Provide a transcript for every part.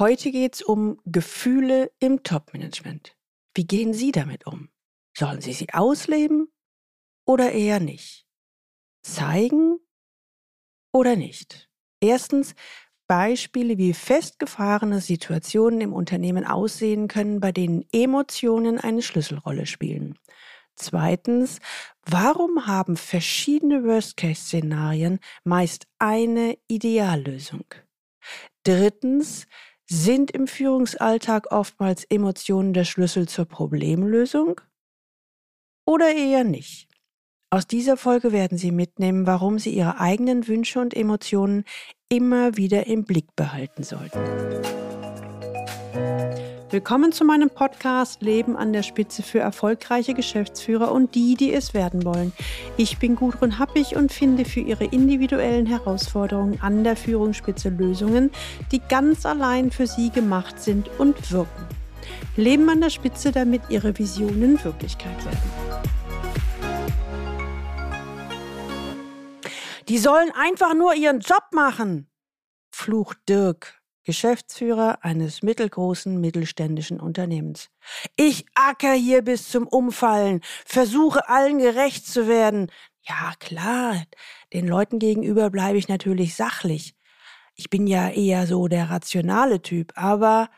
Heute geht es um Gefühle im Top-Management. Wie gehen Sie damit um? Sollen Sie sie ausleben oder eher nicht? Zeigen oder nicht? Erstens, Beispiele, wie festgefahrene Situationen im Unternehmen aussehen können, bei denen Emotionen eine Schlüsselrolle spielen. Zweitens, warum haben verschiedene Worst-Case-Szenarien meist eine Ideallösung? Drittens, sind im Führungsalltag oftmals Emotionen der Schlüssel zur Problemlösung? Oder eher nicht? Aus dieser Folge werden Sie mitnehmen, warum Sie Ihre eigenen Wünsche und Emotionen immer wieder im Blick behalten sollten. Willkommen zu meinem Podcast Leben an der Spitze für erfolgreiche Geschäftsführer und die, die es werden wollen. Ich bin Gudrun Happig und finde für Ihre individuellen Herausforderungen an der Führungsspitze Lösungen, die ganz allein für Sie gemacht sind und wirken. Leben an der Spitze, damit Ihre Visionen Wirklichkeit werden. Die sollen einfach nur ihren Job machen, flucht Dirk Geschäftsführer eines mittelgroßen mittelständischen Unternehmens. Ich acker hier bis zum Umfallen, versuche allen gerecht zu werden. Ja, klar, den Leuten gegenüber bleibe ich natürlich sachlich. Ich bin ja eher so der rationale Typ, aber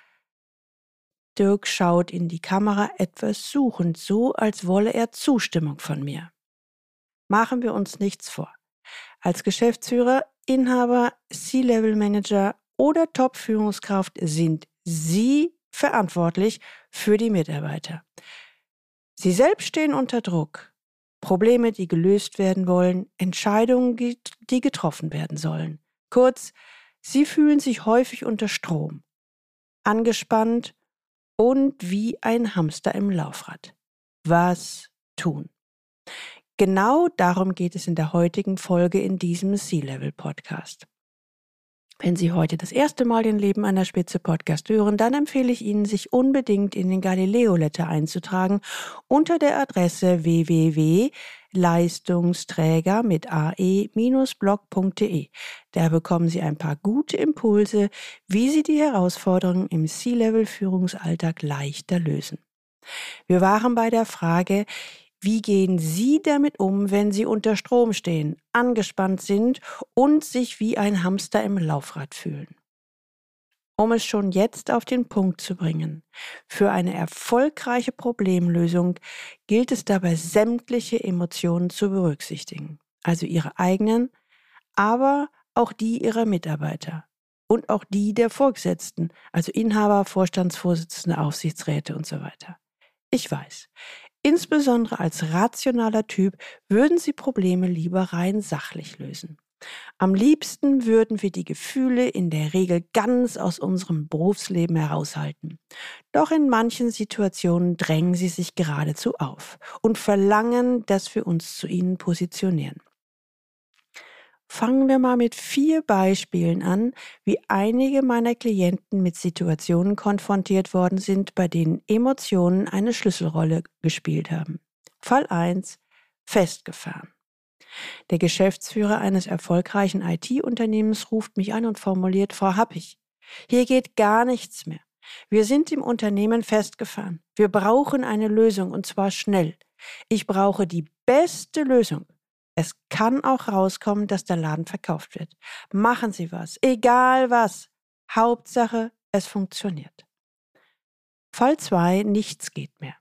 Dirk schaut in die Kamera etwas suchend, so als wolle er Zustimmung von mir. Machen wir uns nichts vor. Als Geschäftsführer, Inhaber, C-Level Manager oder Top-Führungskraft sind Sie verantwortlich für die Mitarbeiter. Sie selbst stehen unter Druck. Probleme, die gelöst werden wollen, Entscheidungen, die getroffen werden sollen. Kurz, Sie fühlen sich häufig unter Strom, angespannt und wie ein Hamster im Laufrad. Was tun? Genau darum geht es in der heutigen Folge in diesem C-Level-Podcast. Wenn Sie heute das erste Mal den Leben an der Spitze Podcast hören, dann empfehle ich Ihnen, sich unbedingt in den Galileo Letter einzutragen unter der Adresse www.leistungsträger mit ae-blog.de. Da bekommen Sie ein paar gute Impulse, wie Sie die Herausforderungen im C-Level Führungsalltag leichter lösen. Wir waren bei der Frage, wie gehen Sie damit um, wenn Sie unter Strom stehen, angespannt sind und sich wie ein Hamster im Laufrad fühlen? Um es schon jetzt auf den Punkt zu bringen, für eine erfolgreiche Problemlösung gilt es dabei, sämtliche Emotionen zu berücksichtigen, also Ihre eigenen, aber auch die Ihrer Mitarbeiter und auch die der Vorgesetzten, also Inhaber, Vorstandsvorsitzende, Aufsichtsräte und so weiter. Ich weiß, Insbesondere als rationaler Typ würden sie Probleme lieber rein sachlich lösen. Am liebsten würden wir die Gefühle in der Regel ganz aus unserem Berufsleben heraushalten. Doch in manchen Situationen drängen sie sich geradezu auf und verlangen, dass wir uns zu ihnen positionieren. Fangen wir mal mit vier Beispielen an, wie einige meiner Klienten mit Situationen konfrontiert worden sind, bei denen Emotionen eine Schlüsselrolle gespielt haben. Fall 1. Festgefahren. Der Geschäftsführer eines erfolgreichen IT-Unternehmens ruft mich an und formuliert, Frau Happig, hier geht gar nichts mehr. Wir sind im Unternehmen festgefahren. Wir brauchen eine Lösung und zwar schnell. Ich brauche die beste Lösung. Es kann auch rauskommen, dass der Laden verkauft wird. Machen Sie was, egal was. Hauptsache, es funktioniert. Fall 2, nichts geht mehr.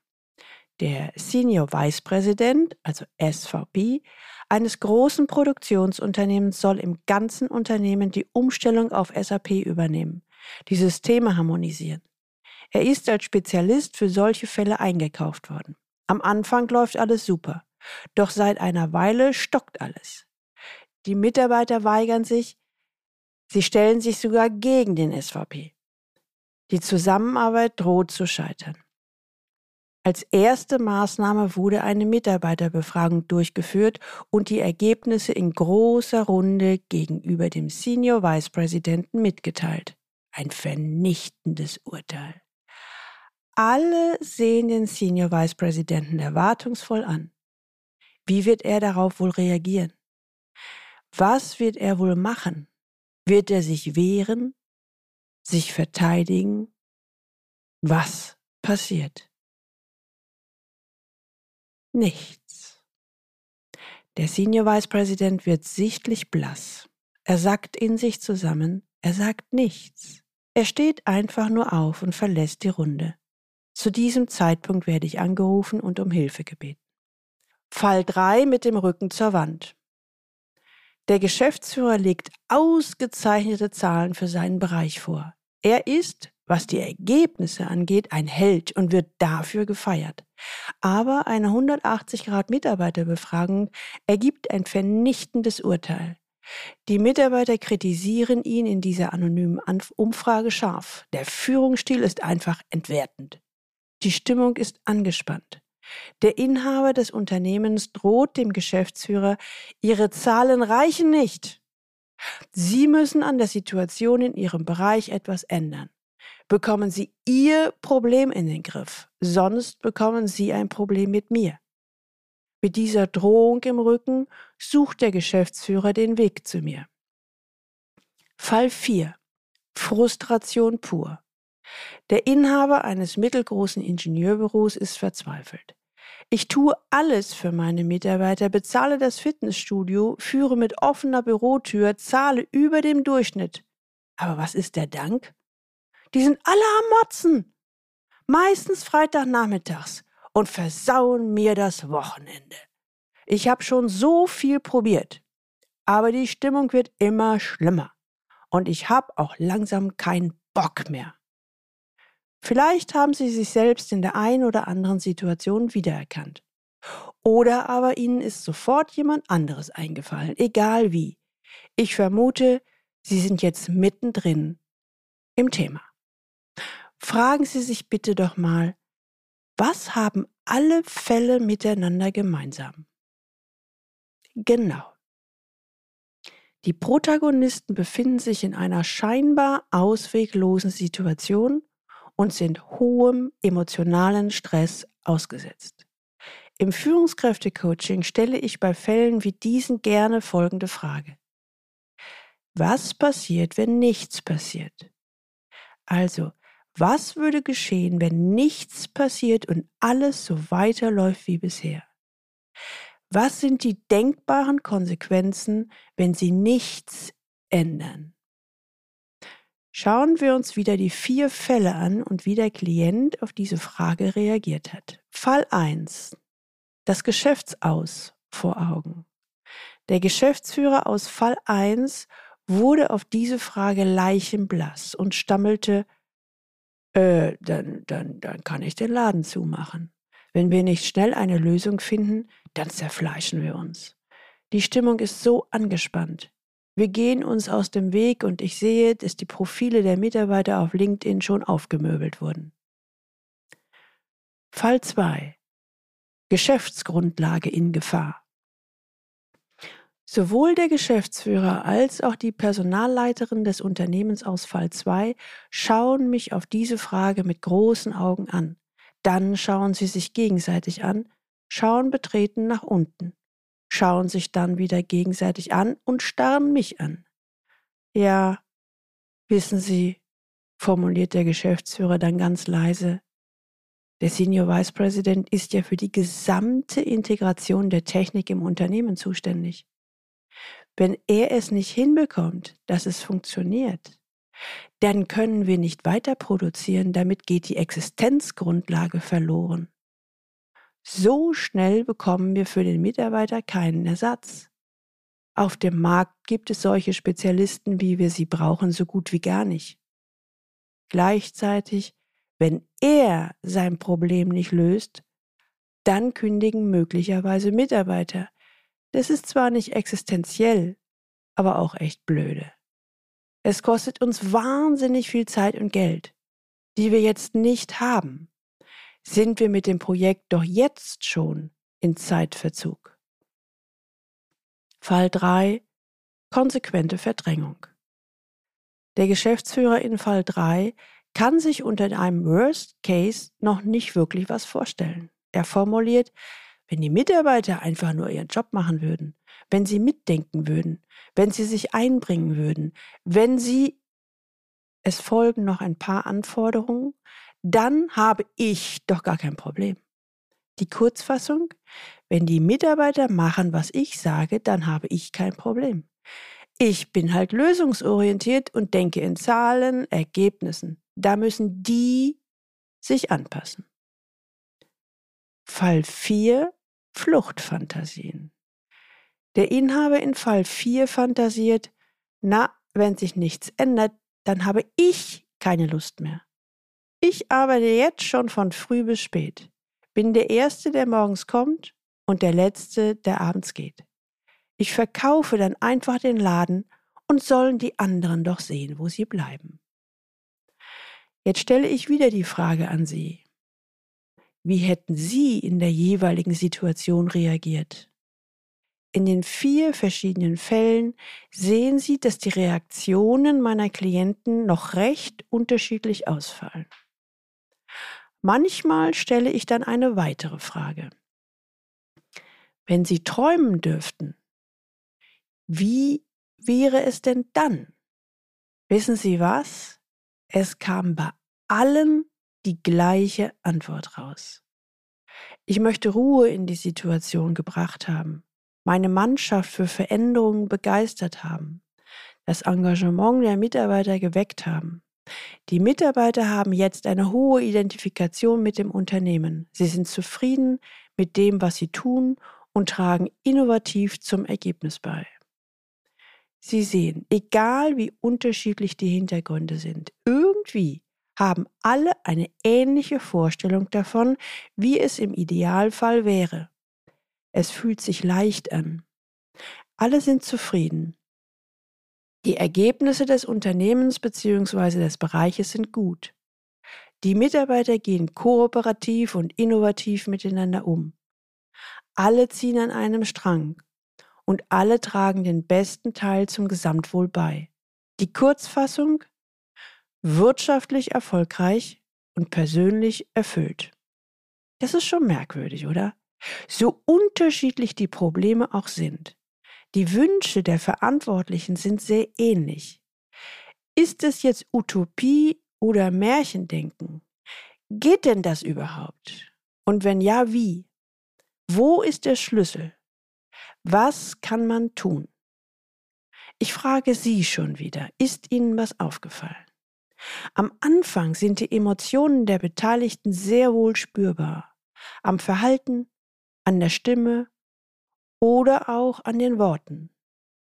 Der Senior Vice President, also SVP, eines großen Produktionsunternehmens soll im ganzen Unternehmen die Umstellung auf SAP übernehmen, die Systeme harmonisieren. Er ist als Spezialist für solche Fälle eingekauft worden. Am Anfang läuft alles super. Doch seit einer Weile stockt alles. Die Mitarbeiter weigern sich, sie stellen sich sogar gegen den SVP. Die Zusammenarbeit droht zu scheitern. Als erste Maßnahme wurde eine Mitarbeiterbefragung durchgeführt und die Ergebnisse in großer Runde gegenüber dem Senior Vice Präsidenten mitgeteilt. Ein vernichtendes Urteil. Alle sehen den Senior Vice Präsidenten erwartungsvoll an. Wie wird er darauf wohl reagieren? Was wird er wohl machen? Wird er sich wehren? sich verteidigen, was passiert? Nichts. Der Senior Vice President wird sichtlich blass. Er sackt in sich zusammen, er sagt nichts. Er steht einfach nur auf und verlässt die Runde. Zu diesem Zeitpunkt werde ich angerufen und um Hilfe gebeten. Fall 3 mit dem Rücken zur Wand. Der Geschäftsführer legt ausgezeichnete Zahlen für seinen Bereich vor. Er ist, was die Ergebnisse angeht, ein Held und wird dafür gefeiert. Aber eine 180-Grad-Mitarbeiterbefragung ergibt ein vernichtendes Urteil. Die Mitarbeiter kritisieren ihn in dieser anonymen Umfrage scharf. Der Führungsstil ist einfach entwertend. Die Stimmung ist angespannt. Der Inhaber des Unternehmens droht dem Geschäftsführer, Ihre Zahlen reichen nicht. Sie müssen an der Situation in Ihrem Bereich etwas ändern. Bekommen Sie Ihr Problem in den Griff, sonst bekommen Sie ein Problem mit mir. Mit dieser Drohung im Rücken sucht der Geschäftsführer den Weg zu mir. Fall 4. Frustration pur. Der Inhaber eines mittelgroßen Ingenieurbüros ist verzweifelt. Ich tue alles für meine Mitarbeiter, bezahle das Fitnessstudio, führe mit offener Bürotür, zahle über dem Durchschnitt. Aber was ist der Dank? Die sind alle am Motzen. Meistens Freitagnachmittags und versauen mir das Wochenende. Ich habe schon so viel probiert, aber die Stimmung wird immer schlimmer und ich habe auch langsam keinen Bock mehr. Vielleicht haben Sie sich selbst in der einen oder anderen Situation wiedererkannt. Oder aber Ihnen ist sofort jemand anderes eingefallen, egal wie. Ich vermute, Sie sind jetzt mittendrin im Thema. Fragen Sie sich bitte doch mal, was haben alle Fälle miteinander gemeinsam? Genau. Die Protagonisten befinden sich in einer scheinbar ausweglosen Situation und sind hohem emotionalen Stress ausgesetzt. Im Führungskräftecoaching stelle ich bei Fällen wie diesen gerne folgende Frage. Was passiert, wenn nichts passiert? Also, was würde geschehen, wenn nichts passiert und alles so weiterläuft wie bisher? Was sind die denkbaren Konsequenzen, wenn Sie nichts ändern? Schauen wir uns wieder die vier Fälle an und wie der Klient auf diese Frage reagiert hat. Fall 1. Das Geschäftsaus vor Augen. Der Geschäftsführer aus Fall 1 wurde auf diese Frage leichenblass und stammelte, äh, dann, dann, dann kann ich den Laden zumachen. Wenn wir nicht schnell eine Lösung finden, dann zerfleischen wir uns. Die Stimmung ist so angespannt. Wir gehen uns aus dem Weg und ich sehe, dass die Profile der Mitarbeiter auf LinkedIn schon aufgemöbelt wurden. Fall 2. Geschäftsgrundlage in Gefahr. Sowohl der Geschäftsführer als auch die Personalleiterin des Unternehmens aus Fall 2 schauen mich auf diese Frage mit großen Augen an. Dann schauen sie sich gegenseitig an, schauen betreten nach unten schauen sich dann wieder gegenseitig an und starren mich an. Ja, wissen Sie, formuliert der Geschäftsführer dann ganz leise, der Senior Vice President ist ja für die gesamte Integration der Technik im Unternehmen zuständig. Wenn er es nicht hinbekommt, dass es funktioniert, dann können wir nicht weiter produzieren, damit geht die Existenzgrundlage verloren. So schnell bekommen wir für den Mitarbeiter keinen Ersatz. Auf dem Markt gibt es solche Spezialisten, wie wir sie brauchen, so gut wie gar nicht. Gleichzeitig, wenn er sein Problem nicht löst, dann kündigen möglicherweise Mitarbeiter. Das ist zwar nicht existenziell, aber auch echt blöde. Es kostet uns wahnsinnig viel Zeit und Geld, die wir jetzt nicht haben sind wir mit dem Projekt doch jetzt schon in Zeitverzug. Fall 3. Konsequente Verdrängung. Der Geschäftsführer in Fall 3 kann sich unter einem Worst Case noch nicht wirklich was vorstellen. Er formuliert, wenn die Mitarbeiter einfach nur ihren Job machen würden, wenn sie mitdenken würden, wenn sie sich einbringen würden, wenn sie es folgen noch ein paar Anforderungen, dann habe ich doch gar kein Problem. Die Kurzfassung, wenn die Mitarbeiter machen, was ich sage, dann habe ich kein Problem. Ich bin halt lösungsorientiert und denke in Zahlen, Ergebnissen. Da müssen die sich anpassen. Fall 4 Fluchtfantasien. Der Inhaber in Fall 4 fantasiert, na, wenn sich nichts ändert, dann habe ich keine Lust mehr. Ich arbeite jetzt schon von früh bis spät, bin der Erste, der morgens kommt und der Letzte, der abends geht. Ich verkaufe dann einfach den Laden und sollen die anderen doch sehen, wo sie bleiben. Jetzt stelle ich wieder die Frage an Sie. Wie hätten Sie in der jeweiligen Situation reagiert? In den vier verschiedenen Fällen sehen Sie, dass die Reaktionen meiner Klienten noch recht unterschiedlich ausfallen. Manchmal stelle ich dann eine weitere Frage. Wenn Sie träumen dürften, wie wäre es denn dann? Wissen Sie was? Es kam bei allen die gleiche Antwort raus. Ich möchte Ruhe in die Situation gebracht haben meine Mannschaft für Veränderungen begeistert haben, das Engagement der Mitarbeiter geweckt haben. Die Mitarbeiter haben jetzt eine hohe Identifikation mit dem Unternehmen. Sie sind zufrieden mit dem, was sie tun und tragen innovativ zum Ergebnis bei. Sie sehen, egal wie unterschiedlich die Hintergründe sind, irgendwie haben alle eine ähnliche Vorstellung davon, wie es im Idealfall wäre. Es fühlt sich leicht an. Alle sind zufrieden. Die Ergebnisse des Unternehmens bzw. des Bereiches sind gut. Die Mitarbeiter gehen kooperativ und innovativ miteinander um. Alle ziehen an einem Strang und alle tragen den besten Teil zum Gesamtwohl bei. Die Kurzfassung wirtschaftlich erfolgreich und persönlich erfüllt. Das ist schon merkwürdig, oder? So unterschiedlich die Probleme auch sind, die Wünsche der Verantwortlichen sind sehr ähnlich. Ist es jetzt Utopie oder Märchendenken? Geht denn das überhaupt? Und wenn ja, wie? Wo ist der Schlüssel? Was kann man tun? Ich frage Sie schon wieder, ist Ihnen was aufgefallen? Am Anfang sind die Emotionen der Beteiligten sehr wohl spürbar. Am Verhalten, an der Stimme oder auch an den Worten.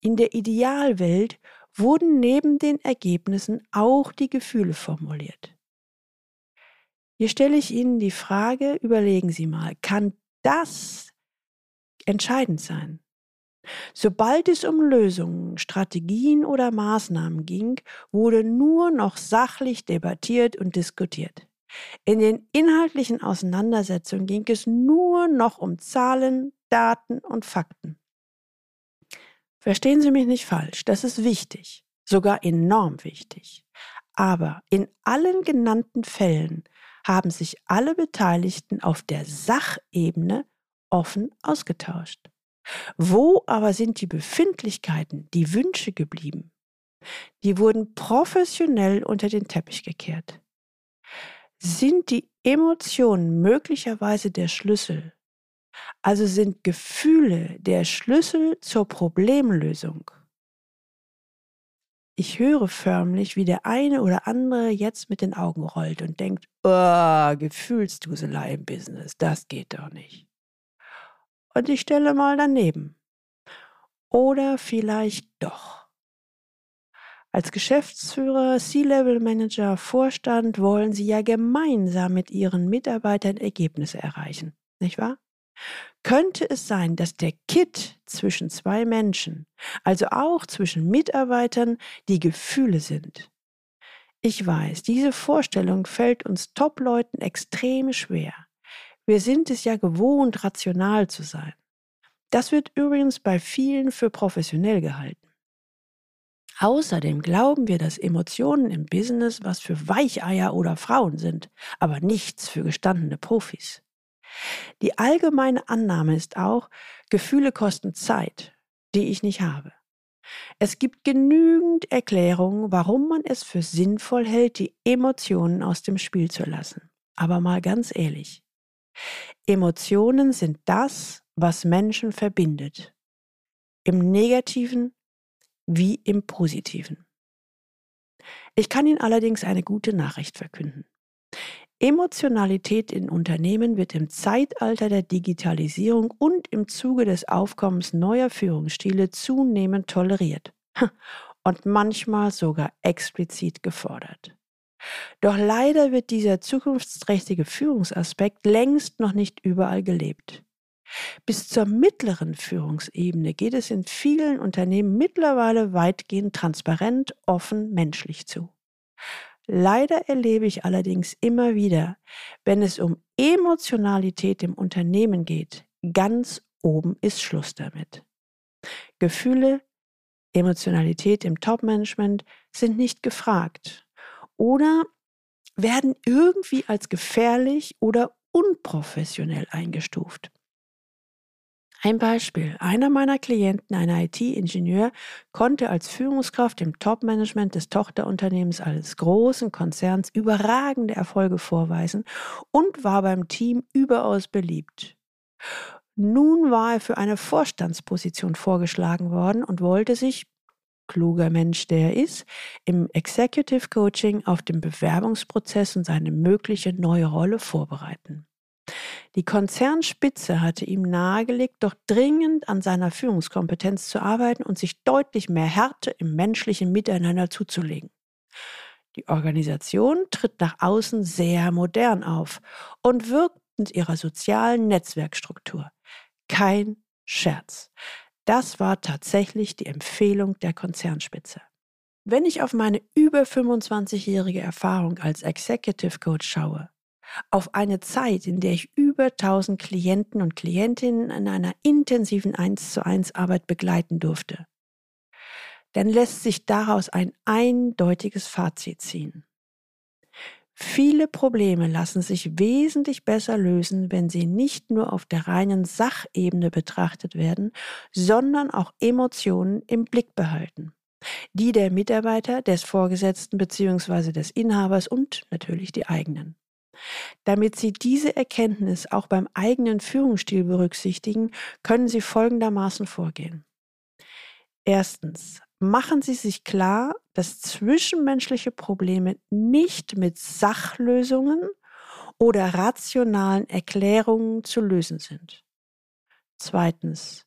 In der Idealwelt wurden neben den Ergebnissen auch die Gefühle formuliert. Hier stelle ich Ihnen die Frage, überlegen Sie mal, kann das entscheidend sein? Sobald es um Lösungen, Strategien oder Maßnahmen ging, wurde nur noch sachlich debattiert und diskutiert. In den inhaltlichen Auseinandersetzungen ging es nur noch um Zahlen, Daten und Fakten. Verstehen Sie mich nicht falsch, das ist wichtig, sogar enorm wichtig. Aber in allen genannten Fällen haben sich alle Beteiligten auf der Sachebene offen ausgetauscht. Wo aber sind die Befindlichkeiten, die Wünsche geblieben? Die wurden professionell unter den Teppich gekehrt. Sind die Emotionen möglicherweise der Schlüssel? Also sind Gefühle der Schlüssel zur Problemlösung? Ich höre förmlich, wie der eine oder andere jetzt mit den Augen rollt und denkt, oh, Gefühlsduselei im Business, das geht doch nicht. Und ich stelle mal daneben. Oder vielleicht doch. Als Geschäftsführer, C-Level-Manager, Vorstand wollen Sie ja gemeinsam mit Ihren Mitarbeitern Ergebnisse erreichen, nicht wahr? Könnte es sein, dass der Kit zwischen zwei Menschen, also auch zwischen Mitarbeitern, die Gefühle sind? Ich weiß, diese Vorstellung fällt uns Top-Leuten extrem schwer. Wir sind es ja gewohnt, rational zu sein. Das wird übrigens bei vielen für professionell gehalten. Außerdem glauben wir, dass Emotionen im Business was für Weicheier oder Frauen sind, aber nichts für gestandene Profis. Die allgemeine Annahme ist auch, Gefühle kosten Zeit, die ich nicht habe. Es gibt genügend Erklärungen, warum man es für sinnvoll hält, die Emotionen aus dem Spiel zu lassen. Aber mal ganz ehrlich. Emotionen sind das, was Menschen verbindet. Im negativen wie im positiven. Ich kann Ihnen allerdings eine gute Nachricht verkünden. Emotionalität in Unternehmen wird im Zeitalter der Digitalisierung und im Zuge des Aufkommens neuer Führungsstile zunehmend toleriert und manchmal sogar explizit gefordert. Doch leider wird dieser zukunftsträchtige Führungsaspekt längst noch nicht überall gelebt. Bis zur mittleren Führungsebene geht es in vielen Unternehmen mittlerweile weitgehend transparent, offen, menschlich zu. Leider erlebe ich allerdings immer wieder, wenn es um Emotionalität im Unternehmen geht, ganz oben ist Schluss damit. Gefühle, Emotionalität im Top-Management sind nicht gefragt oder werden irgendwie als gefährlich oder unprofessionell eingestuft. Ein Beispiel. Einer meiner Klienten, ein IT-Ingenieur, konnte als Führungskraft im Top-Management des Tochterunternehmens eines großen Konzerns überragende Erfolge vorweisen und war beim Team überaus beliebt. Nun war er für eine Vorstandsposition vorgeschlagen worden und wollte sich, kluger Mensch der er ist, im Executive Coaching auf den Bewerbungsprozess und seine mögliche neue Rolle vorbereiten. Die Konzernspitze hatte ihm nahegelegt, doch dringend an seiner Führungskompetenz zu arbeiten und sich deutlich mehr Härte im menschlichen Miteinander zuzulegen. Die Organisation tritt nach außen sehr modern auf und wirkt mit ihrer sozialen Netzwerkstruktur. Kein Scherz. Das war tatsächlich die Empfehlung der Konzernspitze. Wenn ich auf meine über 25-jährige Erfahrung als Executive Coach schaue, auf eine Zeit, in der ich über 1000 Klienten und Klientinnen in einer intensiven 1 zu 1 Arbeit begleiten durfte, dann lässt sich daraus ein eindeutiges Fazit ziehen. Viele Probleme lassen sich wesentlich besser lösen, wenn sie nicht nur auf der reinen Sachebene betrachtet werden, sondern auch Emotionen im Blick behalten. Die der Mitarbeiter, des Vorgesetzten bzw. des Inhabers und natürlich die eigenen. Damit Sie diese Erkenntnis auch beim eigenen Führungsstil berücksichtigen, können Sie folgendermaßen vorgehen. Erstens, machen Sie sich klar, dass zwischenmenschliche Probleme nicht mit Sachlösungen oder rationalen Erklärungen zu lösen sind. Zweitens,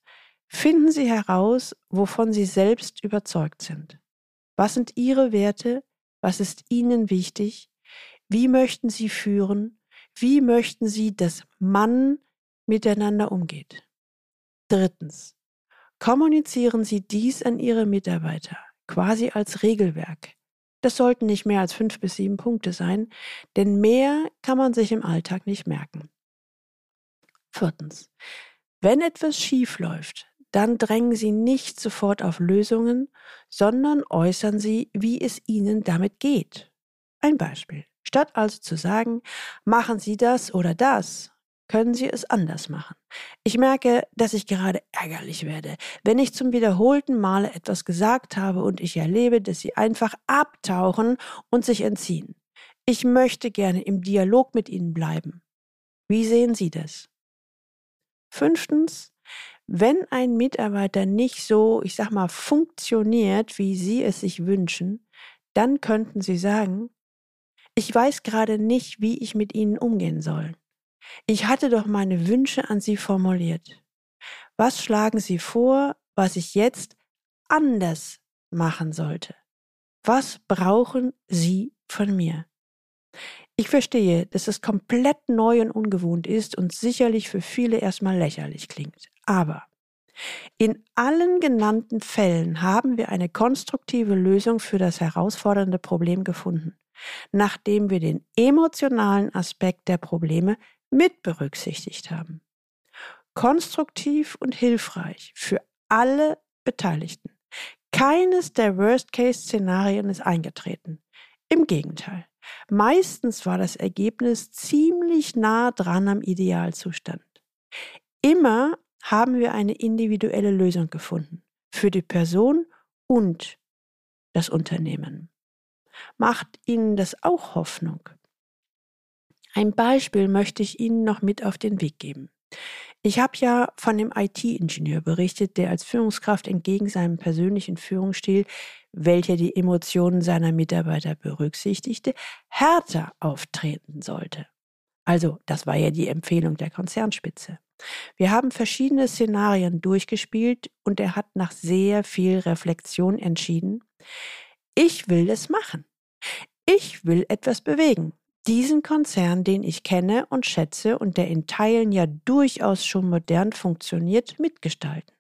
finden Sie heraus, wovon Sie selbst überzeugt sind. Was sind Ihre Werte? Was ist Ihnen wichtig? Wie möchten Sie führen? Wie möchten Sie, dass man miteinander umgeht? Drittens. Kommunizieren Sie dies an Ihre Mitarbeiter, quasi als Regelwerk. Das sollten nicht mehr als fünf bis sieben Punkte sein, denn mehr kann man sich im Alltag nicht merken. Viertens. Wenn etwas schief läuft, dann drängen Sie nicht sofort auf Lösungen, sondern äußern Sie, wie es Ihnen damit geht. Ein Beispiel. Statt also zu sagen, machen Sie das oder das, können Sie es anders machen. Ich merke, dass ich gerade ärgerlich werde, wenn ich zum wiederholten Male etwas gesagt habe und ich erlebe, dass Sie einfach abtauchen und sich entziehen. Ich möchte gerne im Dialog mit Ihnen bleiben. Wie sehen Sie das? Fünftens, wenn ein Mitarbeiter nicht so, ich sag mal, funktioniert, wie Sie es sich wünschen, dann könnten Sie sagen, ich weiß gerade nicht, wie ich mit ihnen umgehen soll. Ich hatte doch meine Wünsche an sie formuliert. Was schlagen Sie vor, was ich jetzt anders machen sollte? Was brauchen Sie von mir? Ich verstehe, dass es komplett neu und ungewohnt ist und sicherlich für viele erstmal lächerlich klingt. Aber in allen genannten Fällen haben wir eine konstruktive Lösung für das herausfordernde Problem gefunden nachdem wir den emotionalen Aspekt der Probleme mit berücksichtigt haben. Konstruktiv und hilfreich für alle Beteiligten. Keines der Worst-Case-Szenarien ist eingetreten. Im Gegenteil. Meistens war das Ergebnis ziemlich nah dran am Idealzustand. Immer haben wir eine individuelle Lösung gefunden. Für die Person und das Unternehmen. Macht Ihnen das auch Hoffnung? Ein Beispiel möchte ich Ihnen noch mit auf den Weg geben. Ich habe ja von dem IT-Ingenieur berichtet, der als Führungskraft entgegen seinem persönlichen Führungsstil, welcher die Emotionen seiner Mitarbeiter berücksichtigte, härter auftreten sollte. Also, das war ja die Empfehlung der Konzernspitze. Wir haben verschiedene Szenarien durchgespielt und er hat nach sehr viel Reflexion entschieden, ich will es machen. Ich will etwas bewegen diesen Konzern, den ich kenne und schätze und der in Teilen ja durchaus schon modern funktioniert, mitgestalten.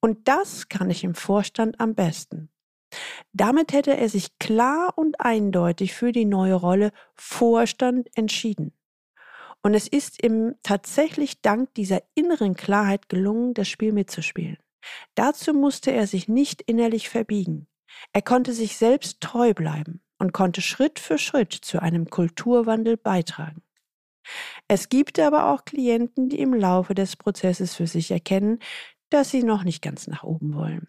Und das kann ich im Vorstand am besten. Damit hätte er sich klar und eindeutig für die neue Rolle Vorstand entschieden. Und es ist ihm tatsächlich dank dieser inneren Klarheit gelungen, das Spiel mitzuspielen. Dazu musste er sich nicht innerlich verbiegen. Er konnte sich selbst treu bleiben und konnte Schritt für Schritt zu einem Kulturwandel beitragen. Es gibt aber auch Klienten, die im Laufe des Prozesses für sich erkennen, dass sie noch nicht ganz nach oben wollen.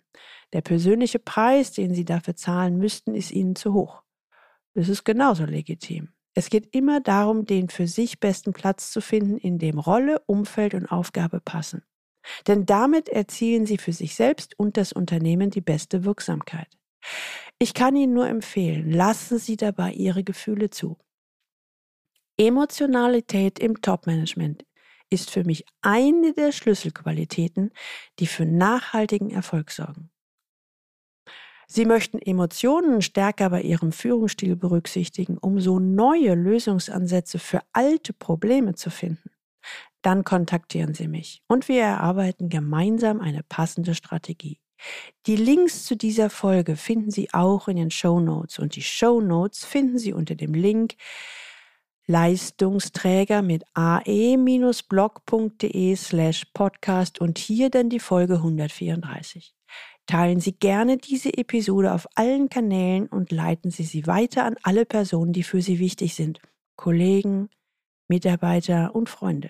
Der persönliche Preis, den sie dafür zahlen müssten, ist ihnen zu hoch. Das ist genauso legitim. Es geht immer darum, den für sich besten Platz zu finden, in dem Rolle, Umfeld und Aufgabe passen. Denn damit erzielen sie für sich selbst und das Unternehmen die beste Wirksamkeit. Ich kann Ihnen nur empfehlen, lassen Sie dabei Ihre Gefühle zu. Emotionalität im Topmanagement ist für mich eine der Schlüsselqualitäten, die für nachhaltigen Erfolg sorgen. Sie möchten Emotionen stärker bei Ihrem Führungsstil berücksichtigen, um so neue Lösungsansätze für alte Probleme zu finden. Dann kontaktieren Sie mich und wir erarbeiten gemeinsam eine passende Strategie. Die Links zu dieser Folge finden Sie auch in den Show Notes und die Show Notes finden Sie unter dem Link Leistungsträger mit ae-blog.de slash podcast und hier dann die Folge 134. Teilen Sie gerne diese Episode auf allen Kanälen und leiten Sie sie weiter an alle Personen, die für Sie wichtig sind, Kollegen, Mitarbeiter und Freunde.